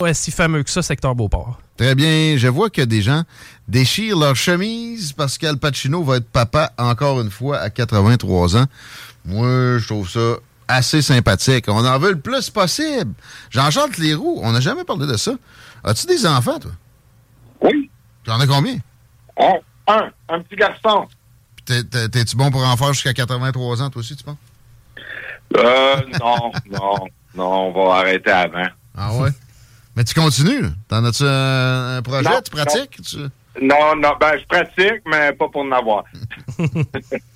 Ouais, si fameux que ça, secteur Beauport. Très bien. Je vois que des gens déchirent leur chemise parce qu'Al Pacino va être papa encore une fois à 83 ans. Moi, je trouve ça assez sympathique. On en veut le plus possible. Jean-Charles Leroux, on n'a jamais parlé de ça. As-tu des enfants, toi? Oui. Tu en as combien? Un, un, un petit garçon. T'es-tu bon pour en faire jusqu'à 83 ans, toi aussi, tu penses? Euh, non, non, non, on va arrêter avant. Ah ouais? Mais tu continues. T'en as-tu un, un projet? Non, tu pratiques? Tu- Non, non, ben je pratique, mais pas pour en avoir.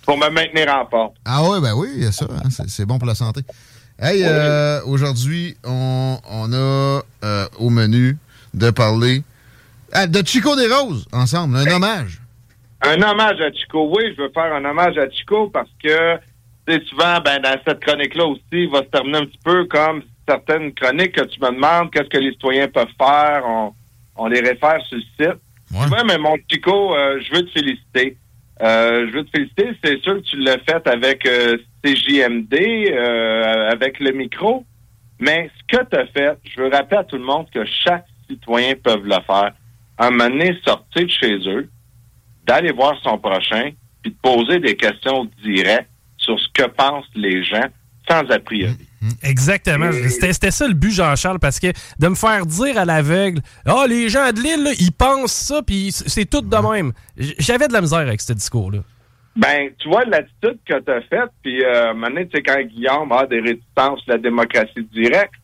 pour me maintenir en forme. Ah ouais, ben oui, il y a ça. hein, c'est, c'est bon pour la santé. Hey, euh, aujourd'hui, on, on a euh, au menu de parler ah, de Chico des Roses ensemble, un hommage. Un hommage à Chico. Oui, je veux faire un hommage à Chico parce que, tu sais, souvent, ben, dans cette chronique-là aussi, il va se terminer un petit peu comme certaines chroniques que tu me demandes, qu'est-ce que les citoyens peuvent faire. On, on les réfère sur le site. Tu vois, mais mon Chico, euh, je veux te féliciter. Euh, je veux te féliciter. C'est sûr que tu l'as fait avec euh, CJMD, avec le micro. Mais ce que tu as fait, je veux rappeler à tout le monde que chaque citoyen peut le faire. À un moment donné, sortir de chez eux, d'aller voir son prochain, puis de poser des questions directes sur ce que pensent les gens sans a priori. Exactement. C'était ça le but, Jean-Charles, parce que de me faire dire à l'aveugle Ah, les gens de l'île, ils pensent ça, puis c'est tout de même. J'avais de la misère avec ce discours-là. Ben, tu vois l'attitude que tu as faite, puis euh, à un moment donné, tu sais, quand Guillaume a des réticences sur la démocratie directe,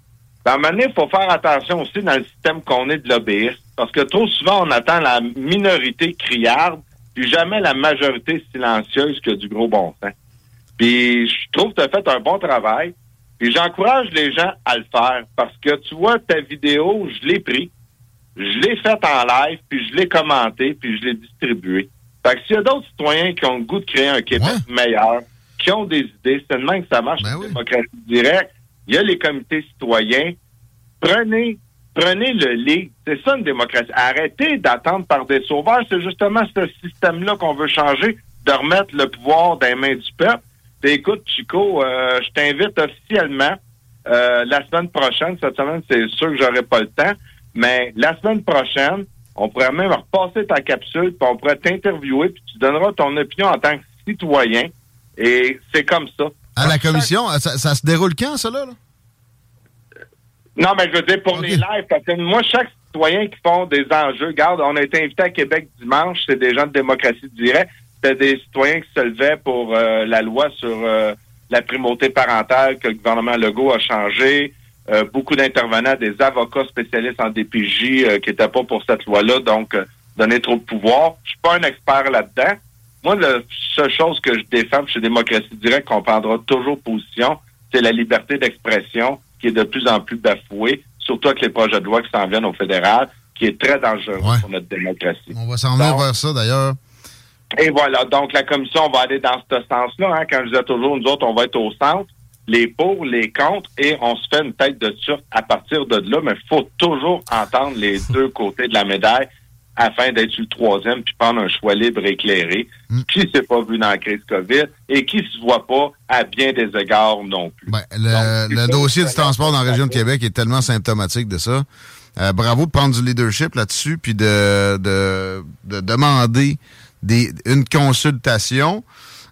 ben, à un moment donné, il faut faire attention aussi dans le système qu'on est de l'obéisme. Parce que trop souvent, on attend la minorité criarde, puis jamais la majorité silencieuse qui a du gros bon sens. Puis je trouve que tu as fait un bon travail. Puis j'encourage les gens à le faire parce que tu vois, ta vidéo, je l'ai pris, je l'ai faite en live, puis je l'ai commenté, puis je l'ai distribué. Fait que s'il y a d'autres citoyens qui ont le goût de créer un Québec meilleur, qui ont des idées, c'est même que ça marche la démocratie directe. Il y a les comités citoyens. Prenez, prenez le lit. C'est ça une démocratie. Arrêtez d'attendre par des sauveurs. C'est justement ce système-là qu'on veut changer, de remettre le pouvoir dans les mains du peuple. Puis écoute, Chico, euh, je t'invite officiellement euh, la semaine prochaine. Cette semaine, c'est sûr que j'aurai pas le temps. Mais la semaine prochaine, on pourrait même repasser ta capsule, puis on pourrait t'interviewer, puis tu donneras ton opinion en tant que citoyen. Et c'est comme ça. À la commission, ça, ça se déroule quand, ça, là? Non, mais je veux dire, pour les lives, parce que moi, chaque citoyen qui font des enjeux, regarde, on a été invité à Québec dimanche, c'est des gens de démocratie directe, c'était des citoyens qui se levaient pour euh, la loi sur euh, la primauté parentale que le gouvernement Legault a changé. Euh, beaucoup d'intervenants, des avocats spécialistes en DPJ euh, qui n'étaient pas pour cette loi-là, donc euh, donner trop de pouvoir. Je suis pas un expert là-dedans. Moi, la seule chose que je défends chez Démocratie Directe, qu'on prendra toujours position, c'est la liberté d'expression qui est de plus en plus bafouée, surtout avec les projets de loi qui s'en viennent au fédéral, qui est très dangereux pour notre démocratie. On va s'en venir vers ça, d'ailleurs. Et voilà, donc la commission va aller dans ce sens-là. Hein. Quand je disais toujours, nous autres, on va être au centre, les pour, les contre, et on se fait une tête de turc à partir de là, mais il faut toujours entendre les deux côtés de la médaille afin d'être sur le troisième puis prendre un choix libre éclairé, qui s'est pas vu dans la crise COVID et qui se voit pas à bien des égards non plus. Le, le dossier du transport dans la région de Québec est tellement symptomatique de ça. Euh, bravo de prendre du leadership là-dessus, puis de, de, de demander des, une consultation.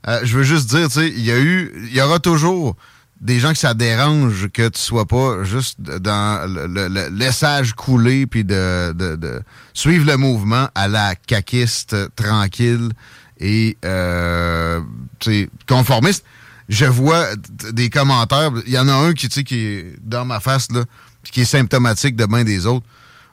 Euh, je veux juste dire, tu sais, il y a eu, il y aura toujours des gens que ça dérange que tu sois pas juste dans le, le- le laissage couler puis de, de- de suivre le mouvement à la caquiste tranquille et euh, conformiste. Je vois des commentaires. Il y en a un qui, qui est dans ma face, là, qui est symptomatique de bien des autres.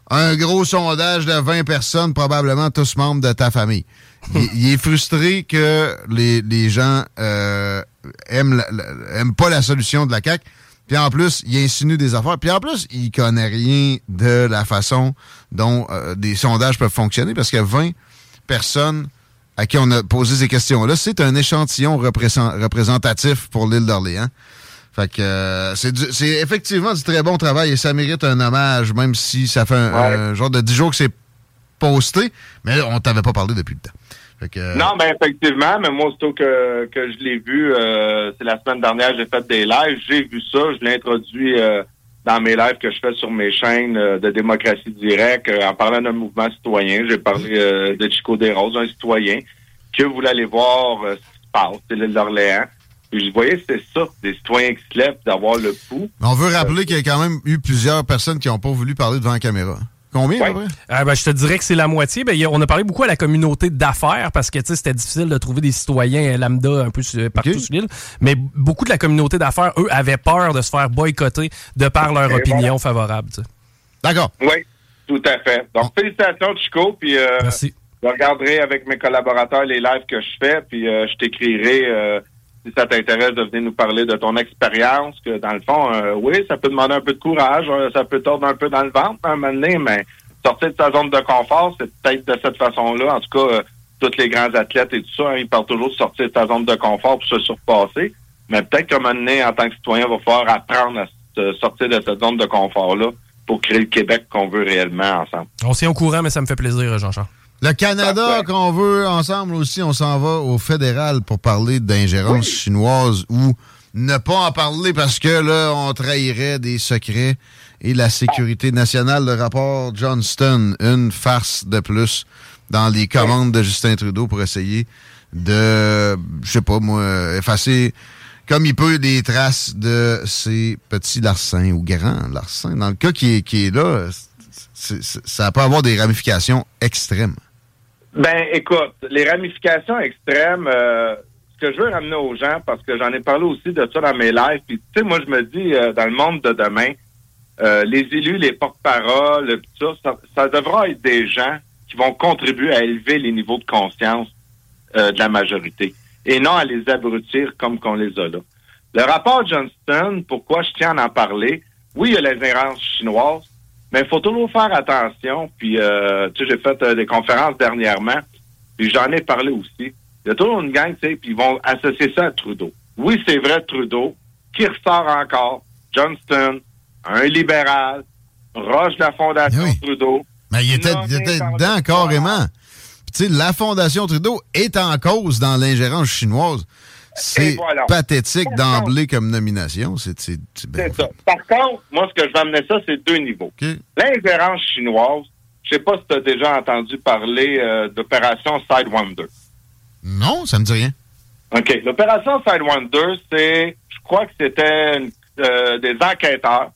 Un gros sondage de 20 personnes, probablement tous membres de ta famille. Il, il est frustré que les, les gens euh, aiment, la- la- aiment pas la solution de la CAQ. Puis en plus, il insinue des affaires. Puis en plus, il connaît rien de la façon dont euh, des sondages peuvent fonctionner parce que 20 personnes à qui on a posé ces questions-là, c'est un échantillon représent- représentatif pour l'île d'Orléans. Fait que euh, c'est du- c'est effectivement du très bon travail et ça mérite un hommage, même si ça fait un, Ouais. un genre de 10 jours que c'est posté, mais on t'avait pas parlé depuis le temps. Fait que, euh, Non, ben effectivement, mais moi, aussitôt que, que je l'ai vu, euh, c'est la semaine dernière, j'ai fait des lives, j'ai vu ça, je l'ai introduit euh, dans mes lives que je fais sur mes chaînes euh, de démocratie directe, en parlant d'un mouvement citoyen. J'ai parlé de Chico Desroses, un citoyen, que voulait aller voir ce qui se passe, c'est l'île d'Orléans. Puis je voyais c'était ça, des citoyens qui se lèvent, d'avoir le pouls. on veut rappeler qu'il y a quand même eu plusieurs personnes qui n'ont pas voulu parler devant la caméra. Combien, Ouais. à peu près? Ah, ben, je te dirais que c'est la moitié. Ben, a- on a parlé beaucoup à la communauté d'affaires parce que tu sais, c'était difficile de trouver des citoyens lambda un peu sur- partout sur l'île. Mais beaucoup de la communauté d'affaires, eux, avaient peur de se faire boycotter de par leur Et opinion favorable. D'accord. Oui, tout à fait. Donc, félicitations, Chico, puis euh, Merci. je regarderai avec mes collaborateurs les lives que je fais, puis euh, je t'écrirai euh, si ça t'intéresse de venir nous parler de ton expérience, que dans le fond, euh, oui, ça peut demander un peu de courage, euh, ça peut tordre un peu dans le ventre à un moment donné, mais sortir de sa zone de confort, c'est peut-être de cette façon-là. En tout cas, euh, tous les grands athlètes et tout ça, hein, ils parlent toujours de sortir de sa zone de confort pour se surpasser. Mais peut-être qu'à un moment donné, en tant que citoyen, il va falloir apprendre à sortir de cette zone de confort-là pour créer le Québec qu'on veut réellement ensemble. On s'est au courant, mais ça me fait plaisir, Jean-Charles. Le Canada qu'on veut ensemble aussi, on s'en va au fédéral pour parler d'ingérence chinoise ou ne pas en parler parce que là, on trahirait des secrets et la sécurité nationale. Le rapport Johnston, une farce de plus dans les commandes de Justin Trudeau pour essayer de, je sais pas moi, effacer comme il peut les traces de ces petits larcins ou grands larcins. Dans le cas qui est, qui est là, ça peut avoir des ramifications extrêmes. Ben, écoute, les ramifications extrêmes, euh, ce que je veux ramener aux gens, parce que j'en ai parlé aussi de ça dans mes lives, puis tu sais, moi, je me dis, euh, dans le monde de demain, euh, les élus, les porte-paroles, ça, ça, ça devra être des gens qui vont contribuer à élever les niveaux de conscience euh, de la majorité, et non à les abrutir comme qu'on les a là. Le rapport Johnston, pourquoi je tiens à en parler, oui, il y a les errances chinoises, mais il faut toujours faire attention. Puis, euh, tu sais, j'ai fait euh, des conférences dernièrement, puis j'en ai parlé aussi. Il y a toujours une gang, tu sais, puis ils vont associer ça à Trudeau. Oui, c'est vrai, Trudeau, qui ressort encore, Johnston, un libéral, Roche de la Fondation Oui. Trudeau. Mais il était, il était dedans carrément. Puis, tu sais, la Fondation Trudeau est en cause dans l'ingérence chinoise. C'est voilà. pathétique d'emblée comme nomination. C'est ça. Par contre, moi, ce que je vais amener ça, c'est deux niveaux. L'ingérence chinoise, je sais pas si tu as déjà entendu parler euh, d'opération Sidewinder. Non, ça me dit rien. OK. L'opération Sidewinder, c'est, je crois que c'était euh, des enquêteurs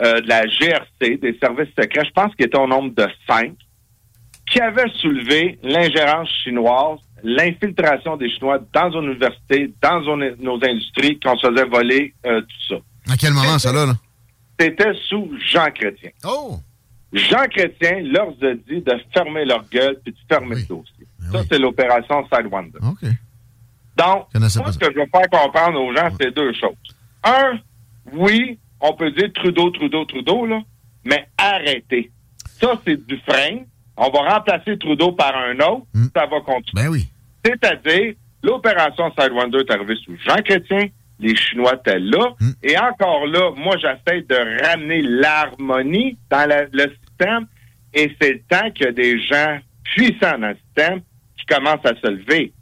euh, de la GRC, des services secrets, je pense qu'ils étaient au nombre de cinq, qui avaient soulevé l'ingérence chinoise, l'infiltration des Chinois dans nos universités, dans nos, industries, qu'on se faisait voler euh, tout ça. À quel moment, ça, là? là? C'était sous Jean Chrétien. Oh! Jean Chrétien leur a dit de fermer leur gueule puis de fermer Oui. le dossier. Ben ça, oui. c'est l'opération Sidewinder. OK. Donc, moi, ce que je veux faire comprendre aux gens, c'est deux choses. Un, oui, on peut dire Trudeau, Trudeau, Trudeau, là, mais arrêtez. Ça, c'est du frein. On va remplacer Trudeau par un autre, Hmm. ça va continuer. Ben oui. C'est-à-dire, l'opération Sidewinder est arrivée sous Jean Chrétien, les Chinois étaient là, Hmm. et encore là, moi, j'essaie de ramener l'harmonie dans la- le système, et c'est le temps qu'il y a des gens puissants dans le système qui commencent à se lever.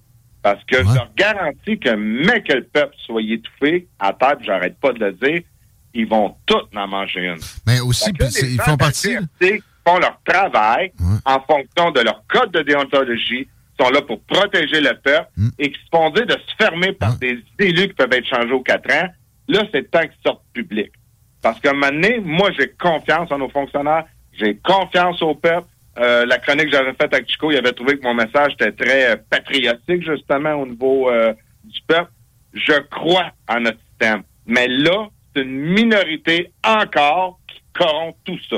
Parce que Ouais. je leur garantis que, mais que le peuple soit étouffé, à table, j'arrête pas de le dire, ils vont tous en manger une. Mais aussi, que ils font partie. Font leur travail Ouais. en fonction de leur code de déontologie, sont là pour protéger le peuple Mm. et qui se font dire de se fermer par Ouais. des élus qui peuvent être changés aux quatre ans. Là, c'est le temps qu'ils sortent public. Parce qu'à un moment donné, moi, j'ai confiance en nos fonctionnaires, j'ai confiance au peuple. Euh, la chronique que j'avais faite avec Chico, il avait trouvé que mon message était très euh, patriotique, justement, au niveau euh, du peuple. Je crois en notre système. Mais là, c'est une minorité encore corrompt tout ça.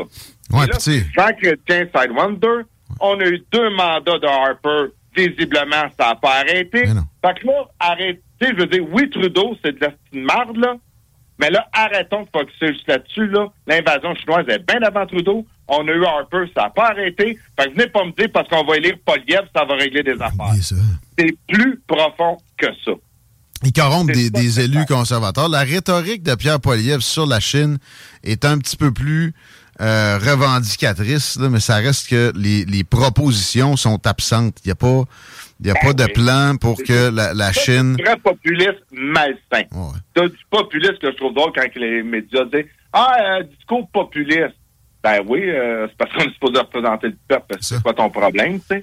Ouais, là, Jean Chrétien Sidewinder, on a eu deux mandats de Harper. Visiblement, ça n'a pas arrêté. Fait que là, arrêtez, je veux dire, oui, Trudeau, c'est de la marde, là. Mais là, arrêtons de focuser juste là-dessus, là. L'invasion chinoise est bien avant Trudeau. On a eu Harper, ça n'a pas arrêté. Fait que venez pas me dire parce qu'on va élire Poliev, ça va régler des affaires. C'est plus profond que ça. Ils corrompent des, des élus conservateurs. La rhétorique de Pierre Poilievre sur la Chine est un petit peu plus euh, revendicatrice, là, mais ça reste que les, les propositions sont absentes. Il n'y a pas, y a Ben pas de oui. plan pour que la, la Chine... C'est du vrai populisme malsain. Ouais. T'as du populisme que je trouve drôle quand les médias disent Ah, euh, discours populiste. Ben oui, euh, c'est parce qu'on est supposé représenter le peuple. C'est pas ton problème, tu sais.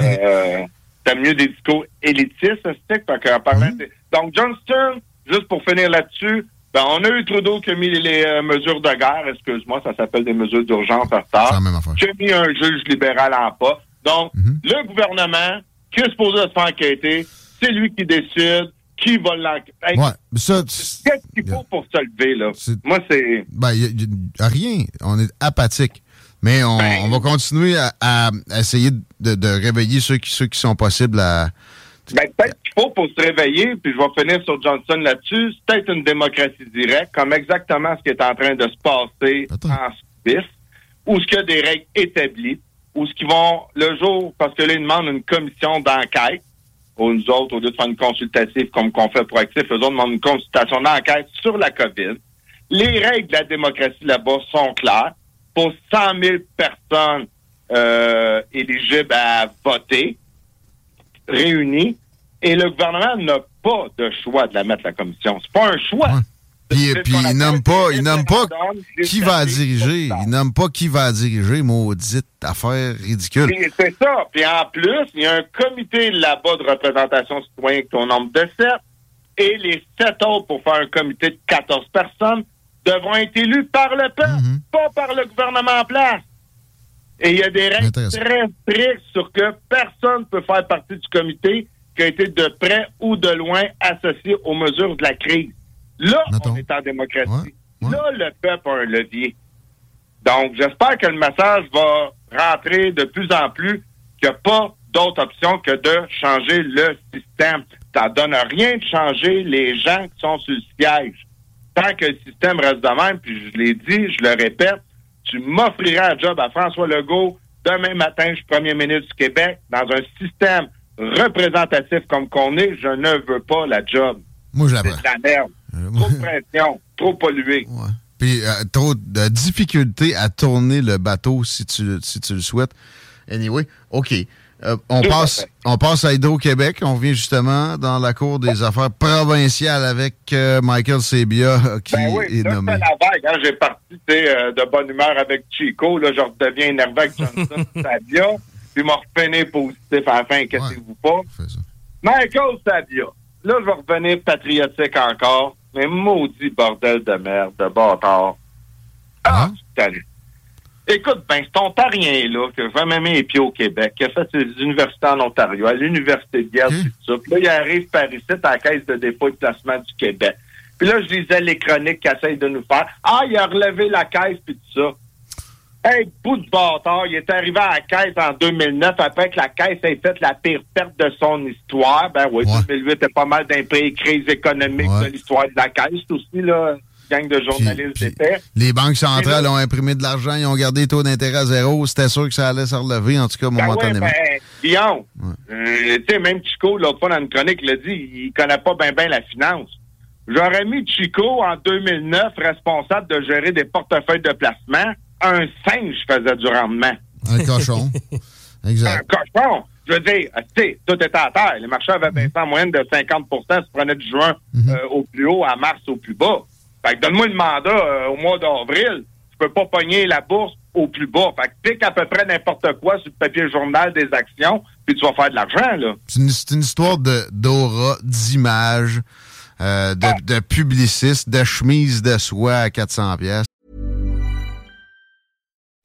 euh, T'as mieux des discours élitistes, c'est parce qu'en parlant Mhm. de- Donc, Johnston, juste pour finir là-dessus, ben, on a eu Trudeau qui a mis les euh, mesures de guerre, excuse-moi, ça s'appelle des mesures d'urgence à retard. Qui a mis un juge libéral en pas. Donc, Mhm. le gouvernement, qui est supposé se faire enquêter, c'est lui qui décide qui va l'enquêter. Ouais, Qu'est-ce qu'il faut pour se lever, là? Moi, c'est. Ben, y a- y a rien. On est apathique. Mais on, Ben- on va continuer à, à essayer de, de réveiller ceux qui, ceux qui sont possibles à... Ben, peut-être qu'il faut pour se réveiller, puis je vais finir sur Johnson là-dessus, c'est peut-être une démocratie directe, comme exactement ce qui est en train de se passer Attends. en Suisse, où ce qu'il y a des règles établies, où ce qu'ils vont, le jour, parce que là, ils demandent une commission d'enquête, ou nous autres, au lieu de faire une consultative comme qu'on fait pour Actif, eux autres demandent une consultation d'enquête sur la COVID. Les règles de la démocratie là-bas sont claires. Pour 100 000 personnes euh, éligibles à voter, réunies, et le gouvernement n'a pas de choix de la mettre la commission. C'est pas un choix. Ouais. Puis, qu'on il nomme pas, il nomme pas qui va diriger. Il nomme pas qui va diriger, maudite affaire ridicule. C'est ça. Puis en plus, il y a un comité là-bas de représentation citoyenne qui est au nombre de sept. Et les sept autres, pour faire un comité de 14 personnes, devront être élus par le peuple, Mhm. pas par le gouvernement en place. Et il y a des règles très strictes sur que personne ne peut faire partie du comité qui a été de près ou de loin associé aux mesures de la crise. Là, Mettons. on est en démocratie. Ouais, ouais. Là, le peuple a un levier. Donc, j'espère que le message va rentrer de plus en plus qu'il n'y a pas d'autre option que de changer le système. Ça donne rien de changer les gens qui sont sur le siège. Tant que le système reste de même, puis je l'ai dit, je le répète, tu m'offriras un job à François Legault demain matin, je suis premier ministre du Québec, dans un système représentatif comme qu'on est, je ne veux pas la job. Moi, je la C'est de la merde. Euh, Trop de pression, trop pollué. Ouais. Puis euh, trop de difficultés à tourner le bateau si tu, si tu le souhaites. Anyway, OK. Euh, on, passe, on passe à Hydro-Québec. On vient justement dans la Cour des affaires provinciales avec euh, Michael Sebia euh, qui Ben oui, est là, nommé. la vague. Hein. J'ai parti euh, de bonne humeur avec Chico. Là, je redeviens énervé avec Johnson Sabia. Puis m'a refainé positif à la fin, inquiétez-vous pas. Michael Sabia. Là, je vais revenir patriotique encore. Mais maudit bordel de merde, de bâtard. Ah, Ah. Écoute, ben, cet Ontarien-là, qui a jamais mis les pieds au Québec, qui a fait ses universités en Ontario, à l'Université de Guerre, Ok. tout ça. Puis là, il arrive par ici, à la Caisse de dépôt et de placement du Québec. Puis là, je lisais les chroniques qu'il essaye de nous faire. Ah, il a relevé la caisse, puis tout ça. Hey, bout de bâtard, il est arrivé à la caisse en 2009, après que la caisse ait fait la pire perte de son histoire. Ben oui, Ouais. 2008 est pas mal d'un pays crise économique Ouais. de l'histoire de la caisse aussi, là. Gang de journalistes Puis-. Les banques centrales là- ont imprimé de l'argent, ils ont gardé les taux d'intérêt à zéro. C'était sûr que ça allait se relever, en tout cas, Ben ouais, momentanément. ben, Ouais. euh, tu sais, même Chico, l'autre fois dans une chronique, il a dit, il connaît pas bien ben la finance. J'aurais mis Chico en 2009 responsable de gérer des portefeuilles de placement. Un singe faisait du rendement. Un cochon. Un exact. cochon. Je veux dire, tu sais, tout était à terre. Les marchés avaient baissé en moyenne de 50% se prenaient du juin Mhm. euh, au plus haut à mars au plus bas. Fait que donne-moi le mandat euh, au mois d'avril. Je peux pas pogner la bourse au plus bas. Fait que pique à peu près n'importe quoi sur le papier journal des actions, puis tu vas faire de l'argent, là. C'est une, histoire de- d'aura, d'image. euh, de, de publicistes, de chemises de soie à 400 pièces.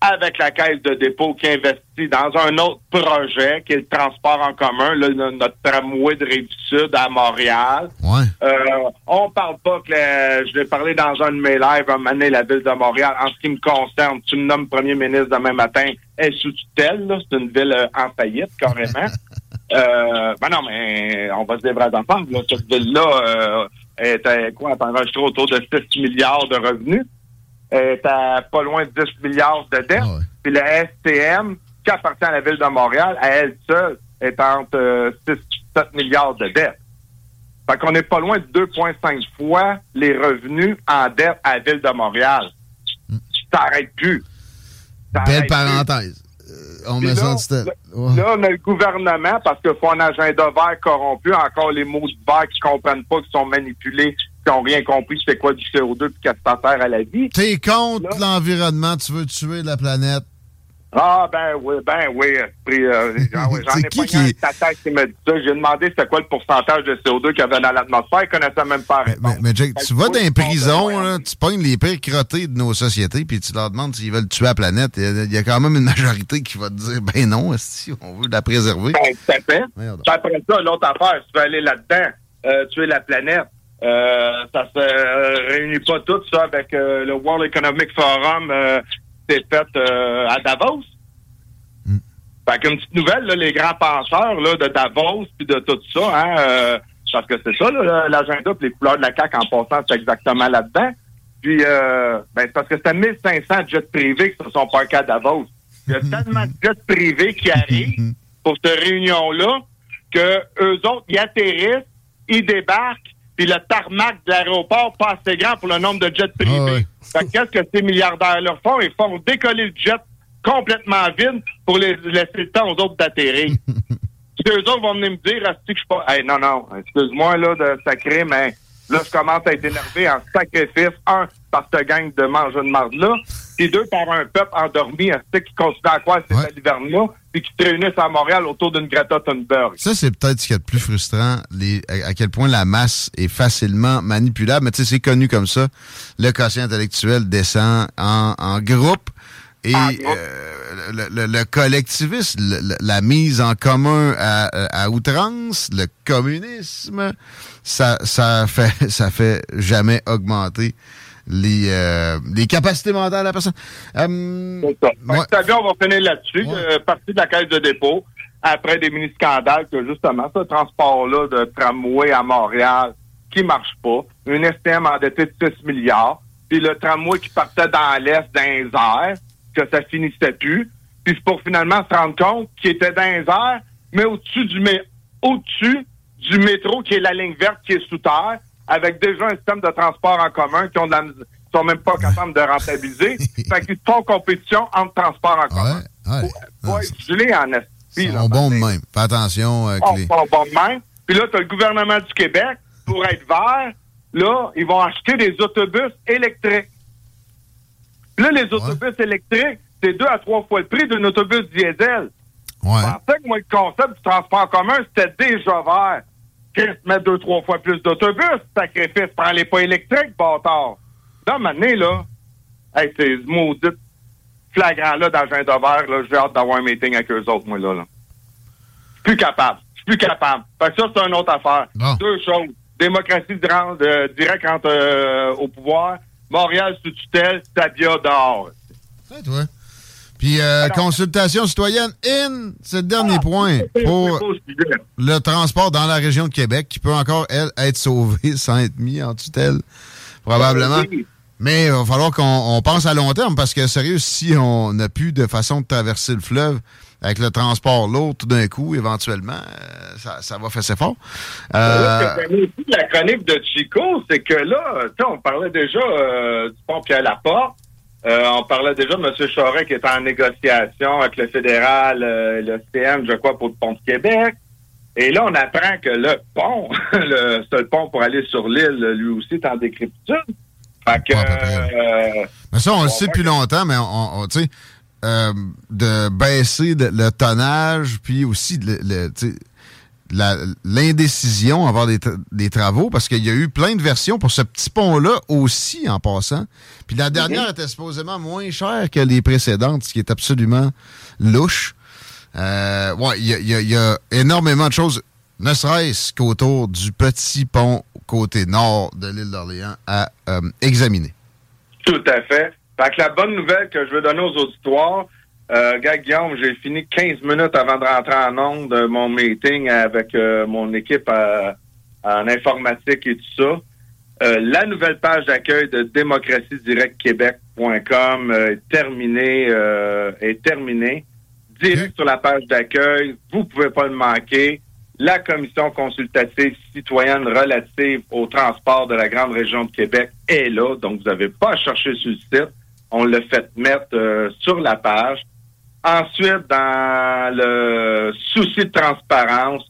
avec la caisse de dépôt qui investit dans un autre projet, qui est le transport en commun, là, notre tramway de Rive-Sud à Montréal. Ouais. Euh, on parle pas que le- je l'ai parlé dans un de mes lives, un moment donné, la ville de Montréal. En ce qui me concerne, tu me nommes premier ministre demain matin, est sous tutelle, là. C'est une ville euh, en faillite, carrément. euh, ben non, mais on va se vraies affaires, là. Cette ville-là, euh, est à, quoi, elle autour de 6 milliards de revenus. Est à pas loin de 10 milliards de dettes. Ah ouais. Puis la STM, qui appartient à la ville de Montréal, à elle seule, est entre euh, 6 7 milliards de dettes. Fait qu'on n'est pas loin de 2,5 fois les revenus en dette à la ville de Montréal. Ça n'arrête plus. Ça Belle plus. parenthèse. Euh, on Puis met ça là, en là, Ouais. là, on a le gouvernement, parce qu'il faut un agenda vert corrompu, encore les mots de vert qui comprennent pas, qui sont manipulés, qui n'ont rien compris, c'est quoi du CO2 puis qu'est-ce que sert à la vie. T'es contre l'environnement, tu veux tuer la planète. Ah, ben oui, ben oui. euh, J'en ouais, j'en ai qui pas qui- un tête qui me dit ça. J'ai demandé c'était quoi le pourcentage de CO2 qu'il y avait dans l'atmosphère. Il connaissait même pas Mais, mais Jake, tu vas dans les pense prisons, là, tu pognes les pires crottés de nos sociétés, puis tu leur demandes s'ils veulent tuer la planète. Il y a- il y, a quand même une majorité qui va te dire ben non, si on veut la préserver. Ben, tout à fait. Après ça, l'autre affaire, si tu veux aller là-dedans, euh, tuer la planète, euh, ça se réunit pas tout ça avec euh, le World Economic Forum euh, c'est fait euh, à Davos. Mm. Fait qu'une petite nouvelle, là, les grands penseurs là, de Davos puis de tout ça, hein, euh, parce que c'est ça, là, l'agenda puis les couleurs de la CAQ en passant, c'est exactement là-dedans. Puis, euh, ben, c'est parce que c'est 1500 jets privés qui se sont parqués à Davos. Il y a tellement de jets privés qui arrivent pour cette réunion-là que eux autres, ils atterrissent, ils débarquent, puis le tarmac de l'aéroport pas assez grand pour le nombre de jets privés. Ah ouais. Fait que qu'est-ce que ces milliardaires leur font? Ils font décoller le jet complètement vide pour les, laisser le temps aux autres d'atterrir. Puis eux autres vont venir me dire, que je suis pas. Hey, non, non, excuse-moi là de sacrer, mais là, je commence à être énervé en sacrifice. Un, par cette gang de manger de marde-là. Puis deux, par un peuple endormi, qui continue à croire ces Ouais. balivernes-là, puis qui se réunissent à Montréal autour d'une Greta Thunberg. Ça, c'est peut-être ce qui est le plus frustrant, les, à, à quel point la masse est facilement manipulable. Mais tu sais, c'est connu comme ça. Le quotient intellectuel descend en, en groupe. Et euh, le, le- le collectivisme, le- le- la mise en commun à, à outrance, le communisme, ça, ça fait ça fait jamais augmenter les, euh, les capacités mentales de la personne. Euh, C'est ça. Vu, on va finir là-dessus. Ouais. Euh, partie de la caisse de dépôt, après des mini-scandales que justement, ce transport-là de tramway à Montréal qui marche pas, une STM endettée de 6 milliards, puis le tramway qui partait dans l'Est, airs, que ça finissait plus, puis pour finalement se rendre compte qu'il était dans les airs, mais au-dessus du, mé- au-dessus du métro, qui est la ligne verte qui est sous terre, avec déjà un système de transport en commun qui ont de la mis- qui sont même pas capables de rentabiliser. fait qu'ils font compétition entre transports en commun. ouais, ouais. Faut Non, être gelé en sont de parce même. Fais attention, euh, Clé. Ils sont bons de même. Puis là, t'as le gouvernement du Québec, pour être vert, là, ils vont acheter des autobus électriques. Là, les autobus électriques, c'est deux à trois fois le prix d'un autobus diesel. Ouais. Je pensais que moi, le concept du transport en commun, c'était déjà vert. Chris, mettre deux, trois fois plus d'autobus, sacrifice, prends les pas électriques, bâtard. Là, maintenant, là, hey, c'est maudite flagrant-là dans le vert, là, j'ai hâte d'avoir un meeting avec eux autres, moi, là. là. Je suis plus capable. Je suis plus capable. Fait que ça, c'est une autre affaire. Bon. Deux choses. Démocratie direct, euh, direct entre, euh, au pouvoir. Montréal sous tutelle, Sabia dehors. Ouais, toi? Puis, euh, consultation citoyenne in, c'est le dernier point pour le transport dans la région de Québec qui peut encore, elle, être sauvée sans être mis en tutelle, probablement. Oui. Mais il va falloir qu'on on pense à long terme parce que, sérieux, si on n'a plus de façon de traverser le fleuve avec le transport lourd tout d'un coup, éventuellement, euh, ça, ça va fort. Euh, ce que j'aimais aussi de la chronique de Chico, c'est que là, tu sais, on parlait déjà euh, du pont Pierre Laporte. Euh, on parlait déjà de M. Charest qui est en négociation avec le fédéral, euh, le CM, je crois, pour le pont de Québec. Et là, on apprend que le pont, le seul pont pour aller sur l'île, lui aussi, est en décrépitude. Fait que, euh, Mais ça, on le sait depuis longtemps, mais on, on- tu sais, de baisser le tonnage, puis aussi le, l'indécision à avoir des, tra- des travaux, parce qu'il y a eu plein de versions pour ce petit pont-là aussi en passant. Puis la dernière était supposément moins chère que les précédentes, ce qui est absolument louche. Euh, ouais, il y a, il y a- il y a énormément de choses, ne serait-ce qu'autour du petit pont côté nord de l'île d'Orléans à euh, examiner. Tout à fait. Fait que la bonne nouvelle que je veux donner aux auditoires, euh, Guillaume, j'ai fini 15 minutes avant de rentrer en onde de mon meeting avec euh, mon équipe euh, en informatique et tout ça. Euh, la nouvelle page d'accueil de démocratiedirectquebec.com euh, est terminée, euh, est terminée. Direct sur la page d'accueil, vous pouvez pas le manquer. La commission consultative citoyenne relative au transport de la grande région de Québec est là, donc vous n'avez pas à chercher sur le site. On l'a fait mettre euh, sur la page. Ensuite, dans le souci de transparence,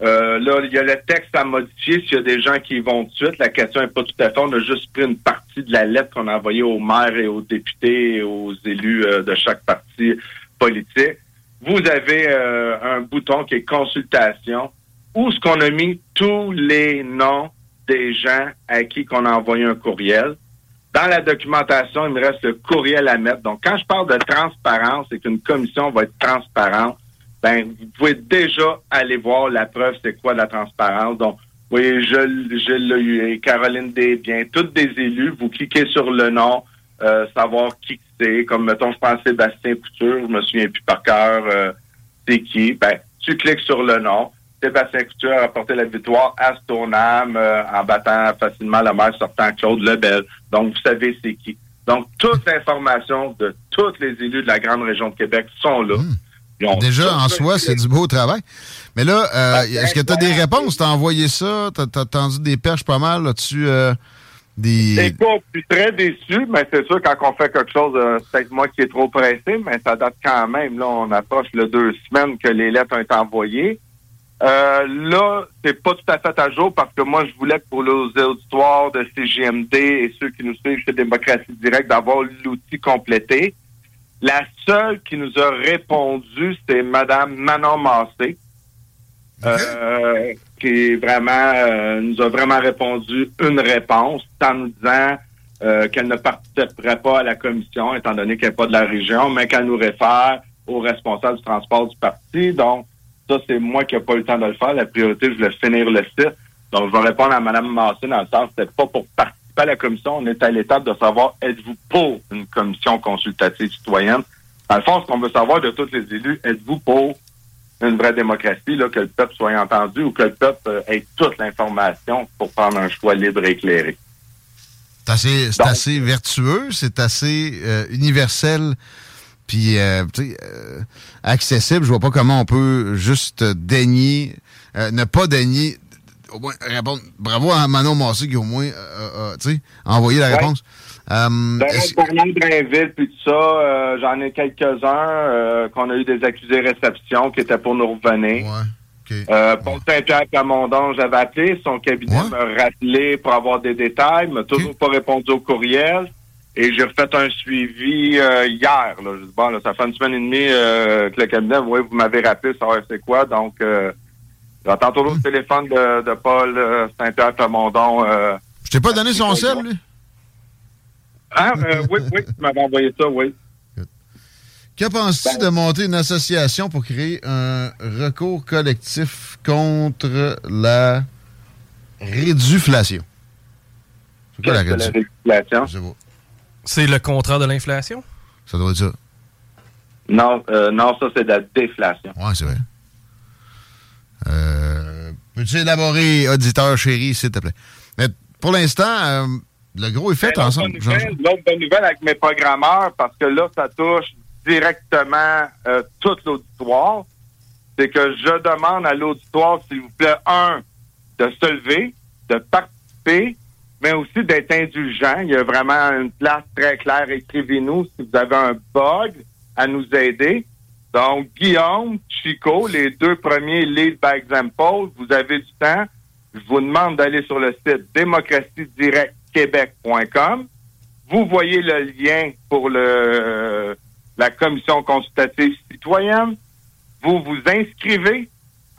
euh, là, il y a le texte à modifier s'il y a des gens qui vont de suite. La question n'est pas tout à fait. On a juste pris une partie de la lettre qu'on a envoyée aux maires et aux députés et aux élus euh, de chaque parti politique. Vous avez euh, un bouton qui est consultation où ce qu'on a mis tous les noms des gens à qui qu'on a envoyé un courriel. Dans la documentation, il me reste le courriel à mettre. Donc, quand je parle de transparence et qu'une commission va être transparente, ben, vous pouvez déjà aller voir la preuve, c'est quoi la transparence. Donc, oui, je, je l'ai eu, Caroline Desbiens, toutes des élus, vous cliquez sur le nom, euh, savoir qui c'est, comme mettons, je pense Sébastien Couture, je me souviens plus par cœur, euh, c'est qui, ben, tu cliques sur le nom. Sébastien Couture a rapporté la victoire à Stoneham euh, en battant facilement la maire sortant Claude Lebel. Donc, vous savez c'est qui. Donc, toute l'information de tous les élus de la grande région de Québec sont là. Ont Déjà, en soi, c'est du beau travail. Mais là, euh, Ben, est-ce que tu as des réponses? T'as envoyé ça? T'as t'as tendu des perches pas mal? Là-dessus? euh, des... Écoute, je suis très déçu, mais c'est sûr, quand on fait quelque chose, euh, c'est peut-être moi qui est trop pressé, mais ça date quand même. Là, on approche le deux semaines que les lettres ont été envoyées. Euh, là, c'est pas tout à fait à jour parce que moi, je voulais que pour les auditoires de CGMD et ceux qui nous suivent chez Démocratie Directe d'avoir l'outil complété. La seule qui nous a répondu, c'est Madame Manon Massé. Euh, qui vraiment euh, nous a vraiment répondu une réponse en nous disant euh, qu'elle ne participerait pas à la commission étant donné qu'elle n'est pas de la région, mais qu'elle nous réfère au responsable du transport du parti. Donc, ça, c'est moi qui n'ai pas eu le temps de le faire. La priorité, je voulais finir le site. Donc, je vais répondre à Mme Massé dans le sens, c'était pas pour participer à la commission. On est à l'étape de savoir, êtes-vous pour une commission consultative citoyenne? Dans le fond, ce qu'on veut savoir de tous les élus, êtes-vous pour une vraie démocratie, là, que le peuple soit entendu ou que le peuple euh, ait toute l'information pour prendre un choix libre et éclairé? C'est assez vertueux, c'est assez euh, universel, puis euh, tu sais, euh, accessible. Je vois pas comment on peut juste daigner, euh, ne pas daigner, au moins répondre. Bravo à Manon Massé qui au moins, euh, euh, tu sais, a envoyé la Ouais. réponse. Euh, Dans est-ce- Bernard Drainville, puis tout ça, euh, j'en ai quelques-uns euh, qu'on a eu des accusés réception qui étaient pour nous revenir. ouais, ok. Euh, pour Saint-Pierre j'avais appelé, son cabinet Ouais. m'a rappelé pour avoir des détails, m'a toujours pas répondu au courriel. Et j'ai refait un suivi euh, hier. Là. Je dis, bon, là, ça fait une semaine et demie euh, que le cabinet, oui, vous m'avez rappelé, savoir c'est quoi? Donc, euh, j'entends toujours le téléphone de, de Paul euh, Saint-Pierre Plamondon. Je t'ai pas donné son sel, lui? ah, oui, oui, tu m'avais envoyé ça, oui. Que penses-tu Ben- de monter une association pour créer un recours collectif contre la réduflation? C'est quoi la que la réduflation? Je sais pas. C'est le contrat de l'inflation? Ça doit être ça. Non, euh, non, ça, c'est de la déflation. Ouais, c'est vrai. Euh, Peux-tu élaborer, auditeur chéri, s'il te plaît? Mais pour l'instant, euh, le gros est fait Mais ensemble. L'autre bonne nouvelle- l'autre bonne nouvelle avec mes programmeurs, parce que là, ça touche directement euh, tout l'auditoire, c'est que je demande à l'auditoire, s'il vous plaît, un, de se lever, de participer, mais aussi d'être indulgent. Il y a vraiment une place très claire. Écrivez-nous si vous avez un bug à nous aider. Donc, Guillaume, Chico, les deux premiers lead by example, vous avez du temps. Je vous demande d'aller sur le site démocratiedirectquebec.com. Vous voyez le lien pour le la commission consultative citoyenne. Vous vous inscrivez.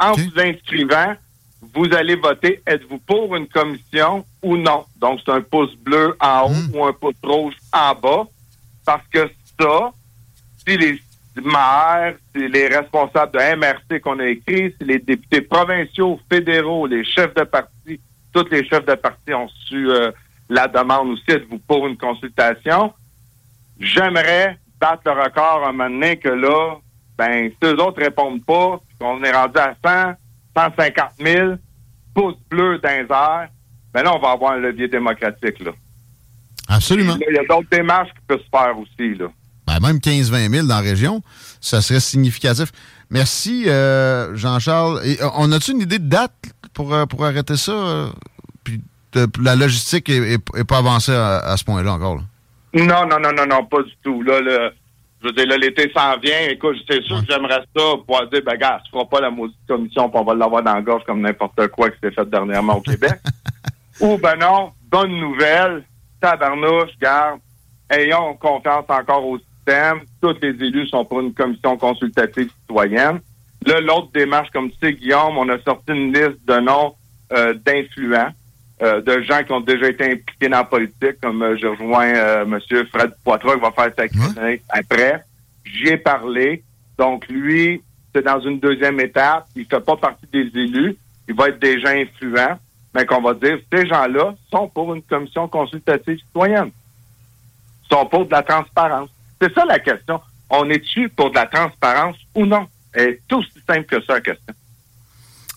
En vous inscrivant, vous allez voter êtes-vous pour une commission ou non? Donc, c'est un pouce bleu en haut Mm. ou un pouce rouge en bas. Parce que ça, si les maires, si les responsables de MRC qu'on a écrit, si les députés provinciaux, fédéraux, les chefs de parti, tous les chefs de parti ont su euh, la demande aussi, êtes-vous pour une consultation? J'aimerais battre le record un moment donné que là, ben, si eux autres répondent pas, qu'on est rendu à 100, 150 000 pouces bleus dans les airs, ben là, on va avoir un levier démocratique, là. Absolument. Il y a d'autres démarches qui peuvent se faire aussi, là. Ben, même 15-20 000 dans la région, ça serait significatif. Merci, euh, Jean-Charles. Et, euh, on a-tu une idée de date pour, euh, pour arrêter ça? Puis de- la logistique est, est- est pas avancée à, à ce point-là encore. là. Non, non, non, non, non, pas du tout. Là, le, je veux dire, là, l'été s'en vient. Écoute, c'est sûr Ouais. que j'aimerais ça pouvoir dire, ben, gars, tu feras pas la maudite commission, puis on va l'avoir dans la gorge comme n'importe quoi qui s'est fait dernièrement au Québec. Ou, ben non, bonne nouvelle, tabarnouche, garde, ayons confiance encore au système. Tous les élus sont pour une commission consultative citoyenne. Là, l'autre démarche, comme tu sais, Guillaume, on a sorti une liste de noms euh, d'influents, euh, de gens qui ont déjà été impliqués dans la politique, comme euh, je rejoins euh, M. Fred Poitras qui va faire sa chronique après. J'y ai parlé. Donc, lui, c'est dans une deuxième étape. Il fait pas partie des élus. Il va être des gens influents. Mais qu'on va dire, ces gens-là sont pour une commission consultative citoyenne. sont pour de la transparence. C'est ça la question. On est-tu pour de la transparence ou non? C'est tout aussi simple que ça, la question.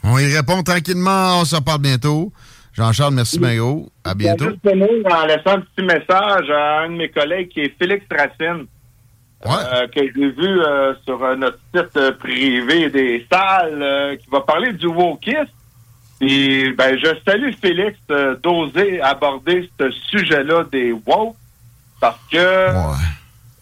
On y répond tranquillement. On se reparle bientôt. Jean-Charles, merci, Mago. À bientôt. Je vais juste en laissant un petit message à un de mes collègues qui est Félix Racine, Ouais. euh, que j'ai vu euh, sur notre site euh, privé des salles, qui va parler du wokisme. Et ben, je salue Félix euh, d'oser aborder ce sujet-là des woke, parce que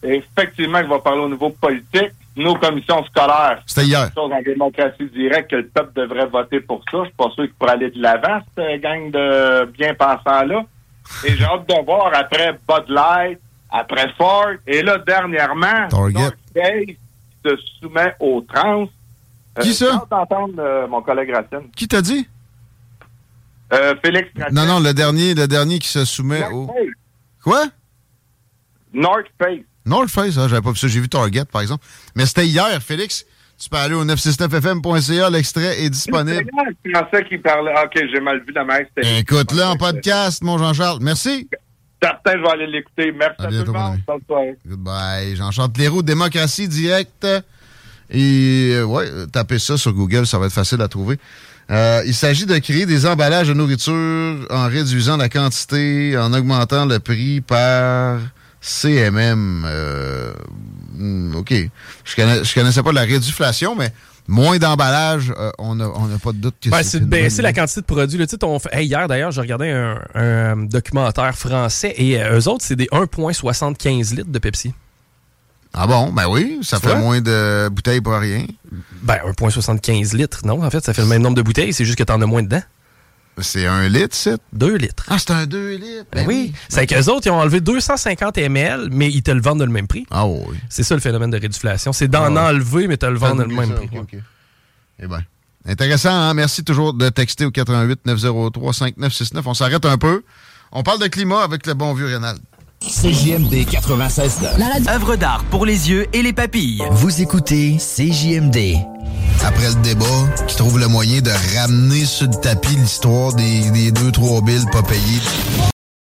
Ouais. effectivement, il va parler au niveau politique. Nos commissions scolaires, C'était hier. chose en démocratie directe que le peuple devrait voter pour ça. Je suis pas sûr qu'il pourrait aller de l'avant, cette gang de bien-pensants-là. Et j'ai hâte de voir après Bud Light, après Ford, et là, dernièrement, Target. North Face qui se soumet aux trans. Qui j'ai ça? d'entendre euh, mon collègue Racine. Qui t'a dit? Euh, Félix Racine. Non, non, le dernier, le dernier qui se soumet North au. Face. Quoi? North Face. North Face, hein, j'avais pas vu ça. J'ai vu Target, par exemple. Mais c'était hier, Félix. Tu peux aller au 969fm.ca, l'extrait est disponible. Pensais qu'il parlait. Ok, j'ai mal vu la Écoute-le en podcast, mon Jean-Charles. Merci. Certain, je vais aller l'écouter. Merci À à, bientôt, tout le mon monde. Bonne. Goodbye. Jean-Charles Leroux, démocratie directe. Et euh, ouais, euh, tapez ça sur Google, ça va être facile à trouver. Euh, il s'agit de créer des emballages de nourriture en réduisant la quantité, en augmentant le prix par CMM. Euh, OK. Je, connais, je connaissais pas la réduflation, mais moins d'emballage, euh, on n'a on a pas de doute que Ben, c'est de baisser la quantité de produits. Tu ton- hey, hier, d'ailleurs, je regardais un, un documentaire français et euh, eux autres, c'est des 1,75 litres de Pepsi. Ah bon? Ben oui, ça Tu fait moins de bouteilles pour rien. Ben, 1,75 litres. Non, en fait, ça fait le même nombre de bouteilles, c'est juste que t'en as moins dedans. C'est un litre, c'est? 2 litres. Ah, c'est un 2 litres. Ben oui. C'est qu'eux autres, ils ont enlevé 250 ml, mais ils te le vendent le même prix. Ah oui. C'est ça le phénomène de réduflation. C'est d'en Ah. enlever, mais te le vendre le Faites-nous même ça, prix. ok, ok. Eh bien. Intéressant, hein? Merci toujours de texter au 88 903 5969. On s'arrête un peu. On parle de climat avec le bon vieux Rénal. CJMD 96 Œuvre d'art pour les yeux et les papilles. Vous écoutez CJMD. Après le débat, qui trouve le moyen de ramener sur le tapis l'histoire des, des deux, trois billes pas payées.